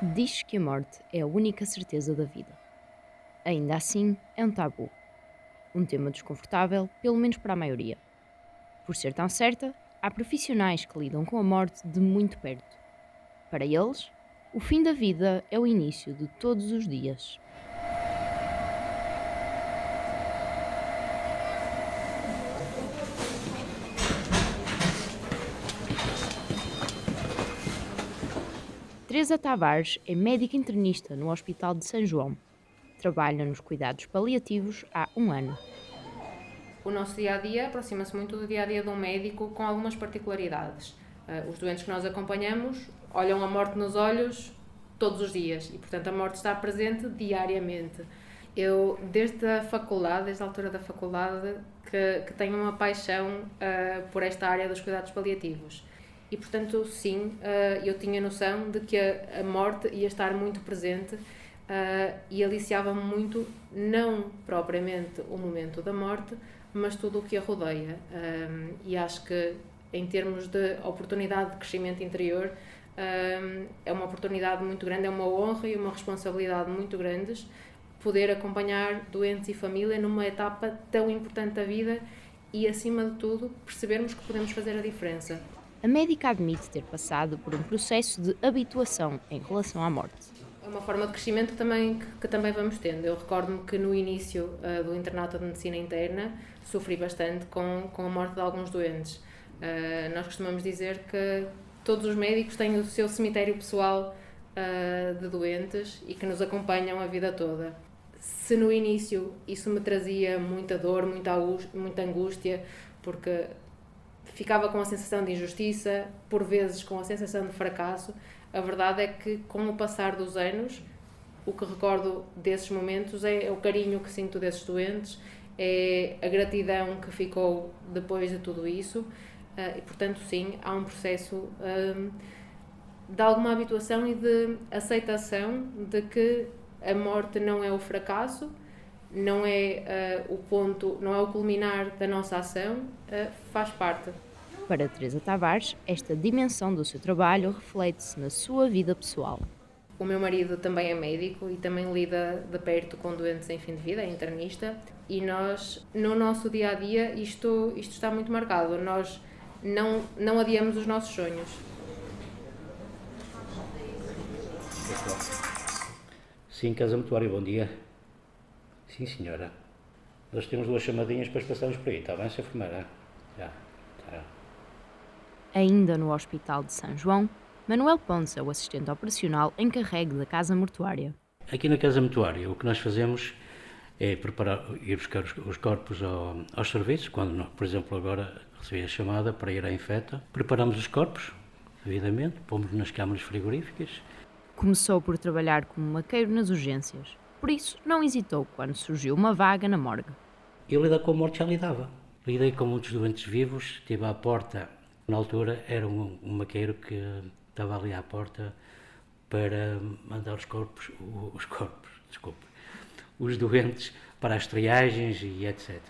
Diz que a morte é a única certeza da vida. Ainda assim, é um tabu. Um tema desconfortável, pelo menos para a maioria. Por ser tão certa, há profissionais que lidam com a morte de muito perto. Para eles, o fim da vida é o início de todos os dias. Teresa Tavares é médica internista no Hospital de São João. Trabalha nos cuidados paliativos há um ano. O nosso dia a dia aproxima-se muito do dia a dia de um médico com algumas particularidades. Uh, os doentes que nós acompanhamos olham a morte nos olhos todos os dias e, portanto, a morte está presente diariamente. Eu, desde a faculdade, desde a altura da faculdade, que, que tenho uma paixão uh, por esta área dos cuidados paliativos e portanto sim uh, eu tinha noção de que a, morte ia estar muito presente uh, e aliciava-me muito não propriamente o momento da morte mas tudo o que a rodeia. Um, e acho que em termos de oportunidade de crescimento interior é uma oportunidade muito grande é uma honra e uma responsabilidade muito grandes poder acompanhar doentes e família numa etapa tão importante da vida e acima de tudo percebermos que podemos fazer a diferença a médica admite ter passado por um processo de habituação em relação à morte. É uma forma de crescimento também, que, que também vamos tendo. Eu recordo-me que no início uh, do internato de medicina interna sofri bastante com, com a morte de alguns doentes. Uh, nós costumamos dizer que todos os médicos têm o seu cemitério pessoal uh, de doentes e que nos acompanham a vida toda. Se no início isso me trazia muita dor, muita angústia, porque ficava com a sensação de injustiça, por vezes com a sensação de fracasso. A verdade é que, com o passar dos anos, o que recordo desses momentos é, é o carinho que sinto desses doentes, é a gratidão que ficou depois de tudo isso. Uh, e, portanto, sim, há um processo um, de alguma habituação e de aceitação de que a morte não é o fracasso, não é uh, o ponto, não é o culminar da nossa ação, uh, faz parte. Para Teresa Tavares, esta dimensão do seu trabalho reflete-se na sua vida pessoal. O meu marido também é médico e também lida de perto com doentes em fim de vida, é internista, e nós, no nosso dia a dia, isto, isto está muito marcado. Nós não, não adiamos os nossos sonhos. Sim, Casa Mutuário, bom dia. Sim, senhora. Nós temos duas chamadinhas, depois passamos por aí, está bem, se enfermeira? Já. Ainda no Hospital de São João, Manuel Ponce, o assistente operacional encarregue da Casa Mortuária. Aqui na Casa Mortuária, o que nós fazemos é preparar, ir buscar os, os corpos ao, aos serviços, quando, por exemplo, agora recebi a chamada para ir à infeta, preparamos os corpos, devidamente, pomos nas câmaras frigoríficas. Começou por trabalhar como maqueiro nas urgências, por isso não hesitou quando surgiu uma vaga na morgue. Eu lidar com a morte já lidava. Lidei com muitos doentes vivos, estive à porta na altura era um, um maqueiro que estava ali à porta para mandar os corpos, os corpos, desculpe, os doentes para as triagens e etc.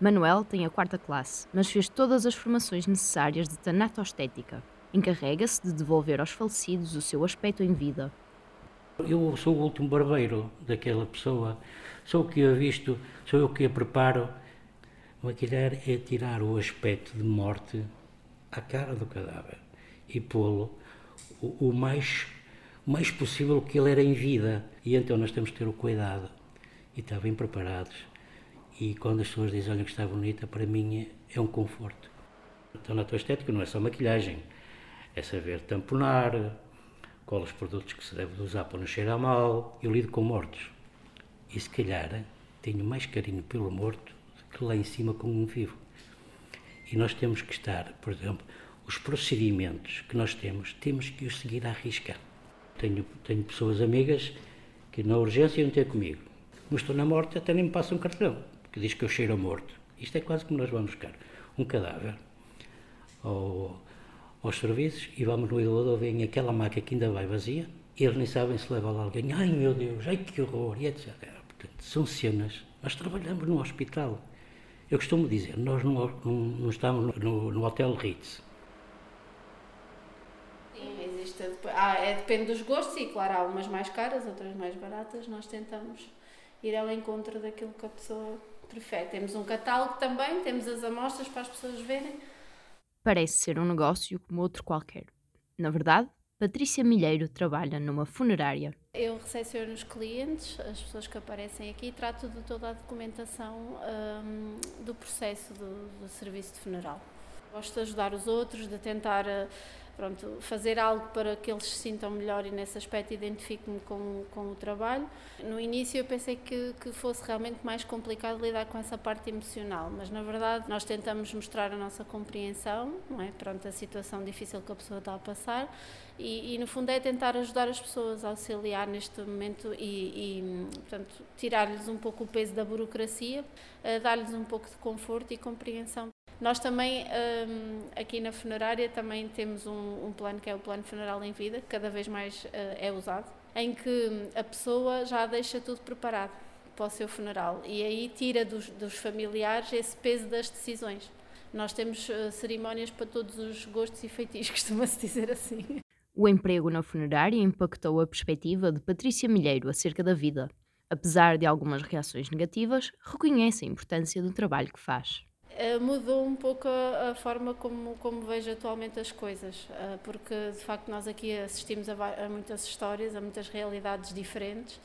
Manuel tem a quarta classe, mas fez todas as formações necessárias de tanatostética. Encarrega-se de devolver aos falecidos o seu aspecto em vida. Eu sou o último barbeiro daquela pessoa, sou o que a visto, sou eu que a preparo. Maquilhar é tirar o aspecto de morte à cara do cadáver e pô-lo o, o, mais, mais possível que ele era em vida. E então nós temos que ter o cuidado e estar bem preparados. E quando as pessoas dizem, olha que está bonita, para mim é, um conforto. Então na tua estética não é só maquilhagem, é saber tamponar, quais os produtos que se deve usar para não cheirar mal. Eu lido com mortos. E se calhar tenho mais carinho pelo morto do que lá em cima com um vivo. E nós temos que estar, por exemplo, os procedimentos que nós temos, temos que os seguir à risca. Tenho, tenho pessoas amigas que na urgência iam ter comigo. Mas estou na morte, até nem me passam um cartão, que diz que eu cheiro a morto. Isto é quase como nós vamos buscar um cadáver ao, aos serviços e vamos no elevador, vem aquela maca que ainda vai vazia, eles nem sabem se leva lá alguém. Ai meu Deus, ai que horror, e etc. Portanto, são cenas. Nós trabalhamos no hospital. Eu costumo dizer, nós não, não, não estamos no, no, Hotel Ritz. Sim, existe ah, é, depende dos gostos e, claro, há umas mais caras, outras mais baratas. Nós tentamos ir ao encontro daquilo que a pessoa prefere. Temos um catálogo também, temos as amostras para as pessoas verem. Parece ser um negócio como outro qualquer. Na verdade, Patrícia Milheiro trabalha numa funerária. Eu recepciono os clientes, as pessoas que aparecem aqui, e trato de toda a documentação um, do processo do, do, serviço de funeral. Gosto de ajudar os outros, de tentar uh, pronto, fazer algo para que eles se sintam melhor e nesse aspecto identifico-me com, com o trabalho. No início eu pensei que, que fosse realmente mais complicado lidar com essa parte emocional, mas na verdade nós tentamos mostrar a nossa compreensão, não é? Perante a situação difícil que a pessoa está a passar e, e no fundo é tentar ajudar as pessoas a auxiliar neste momento e, e portanto, tirar-lhes um pouco o peso da burocracia, dar-lhes um pouco de conforto e compreensão nós também, um, aqui na funerária, também temos um, um, plano que é o plano funeral em vida, que cada vez mais uh, é usado, em que a pessoa já deixa tudo preparado para o seu funeral e aí tira dos, dos familiares esse peso das decisões. Nós temos uh, cerimónias para todos os gostos e feitiços, costuma-se dizer assim. O emprego na funerária impactou a perspectiva de Patrícia Milheiro acerca da vida. Apesar de algumas reações negativas, reconhece a importância do trabalho que faz. Eh, mudou um pouco a, forma como, como vejo atualmente as coisas, uh, porque de facto nós aqui assistimos a, a, muitas histórias, a muitas realidades diferentes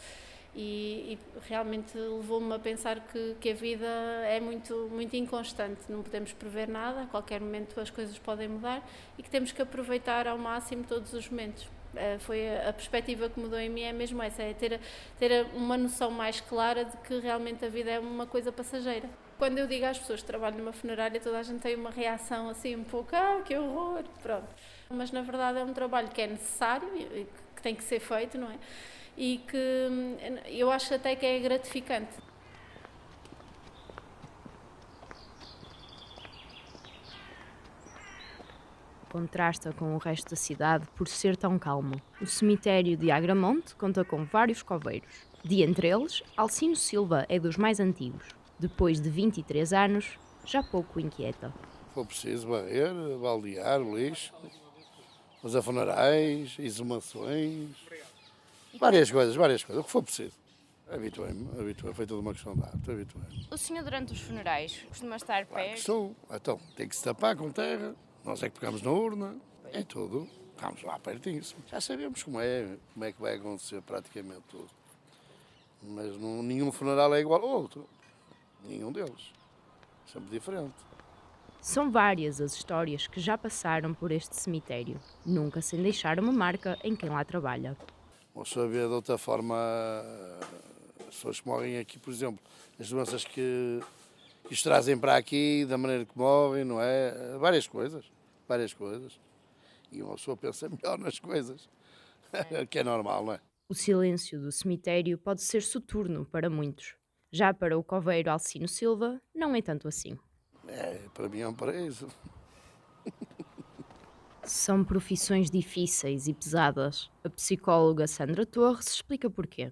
e, e realmente levou-me a pensar que, que a vida é muito, muito inconstante, não podemos prever nada, a qualquer momento as coisas podem mudar e que temos que aproveitar ao máximo todos os momentos. Uh, foi a, a perspectiva que mudou em mim é mesmo essa, é ter, ter uma noção mais clara de que realmente a vida é uma coisa passageira quando eu digo às pessoas que trabalho numa funerária, toda a gente tem uma reação assim um pouco, ah, que horror, pronto. Mas na verdade é um trabalho que é necessário e que tem que ser feito, não é? E que hum, eu acho até que é gratificante. Contrasta com o resto da cidade por ser tão calmo. O cemitério de Agramonte conta com vários coveiros. De entre eles, Alcino Silva é dos mais antigos depois de 23 anos, já pouco inquieta. Foi preciso varrer, baldear, lixo, fazer funerais, exumações, várias coisas, várias coisas, o que for preciso. Habituei-me, habituei foi tudo uma questão de arte, habituei-me. O senhor, durante os funerais, costuma estar claro perto? Estou, então, tem que se tapar com terra, nós é que pegamos na urna, é tudo. Estamos lá pertinho, já sabemos como é, como é que vai acontecer praticamente tudo. Mas não, nenhum funeral é igual ao outro. Nenhum deles. Sempre diferente. São várias as histórias que já passaram por este cemitério, nunca sem deixar uma marca em quem lá trabalha. Pessoa vê de outra forma as pessoas que morrem aqui, por exemplo, as doenças que, que os trazem para aqui, da maneira que morrem, não é? Várias coisas, várias coisas. E uma pessoa pensa melhor nas coisas, é. que é normal, não é? O silêncio do cemitério pode ser soturno para muitos. Já para o coveiro Alcino Silva, não é tanto assim. É, para mim é um paraíso. São profissões difíceis e pesadas. A psicóloga Sandra Torres explica porquê.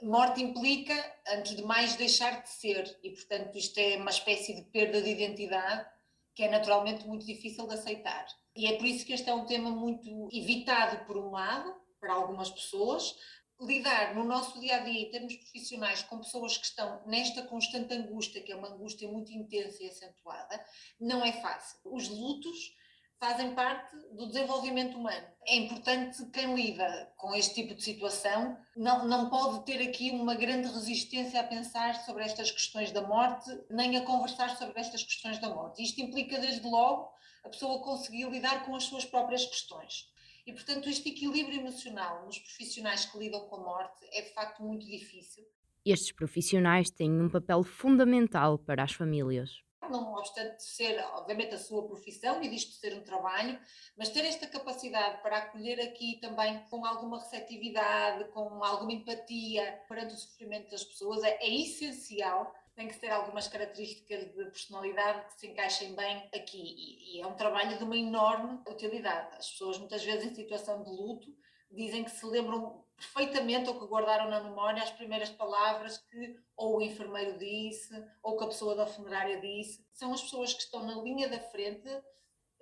Morte implica, antes de mais, deixar de ser, e portanto isto é uma espécie de perda de identidade que é naturalmente muito difícil de aceitar. E é por isso que este é um tema muito evitado, por um lado, para algumas pessoas, lidar no nosso dia a dia, em termos profissionais, com pessoas que estão nesta constante angústia, que é uma angústia muito intensa e acentuada, não é fácil. Os lutos fazem parte do desenvolvimento humano. É importante quem lida com este tipo de situação não, não pode ter aqui uma grande resistência a pensar sobre estas questões da morte, nem a conversar sobre estas questões da morte. Isto implica, desde logo, a pessoa conseguir lidar com as suas próprias questões. E, portanto, este equilíbrio emocional nos profissionais que lidam com a morte é de facto muito difícil. Estes profissionais têm um papel fundamental para as famílias. Não obstante ser, obviamente, a sua profissão e disto ser um trabalho, mas ter esta capacidade para acolher aqui também com alguma receptividade, com alguma empatia perante o sofrimento das pessoas é, é essencial tem que ter algumas características de personalidade que se encaixem bem aqui. E, e, é um trabalho de uma enorme utilidade. As pessoas, muitas vezes, em situação de luto, dizem que se lembram perfeitamente ou que guardaram na memória as primeiras palavras que ou o enfermeiro disse ou que a pessoa da funerária disse. São as pessoas que estão na linha da frente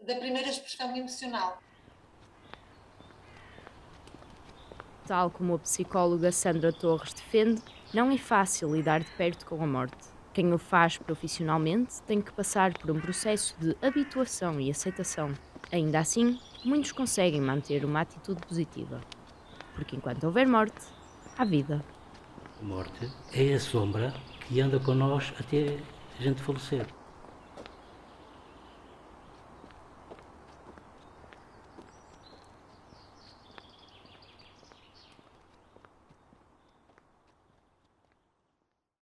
da primeira expressão emocional. tal como a psicóloga Sandra Torres defende, não é fácil lidar de perto com a morte. Quem o faz profissionalmente tem que passar por um processo de habituação e aceitação. Ainda assim, muitos conseguem manter uma atitude positiva. Porque enquanto houver morte, há vida. A morte é a sombra que anda com nós até a gente falecer.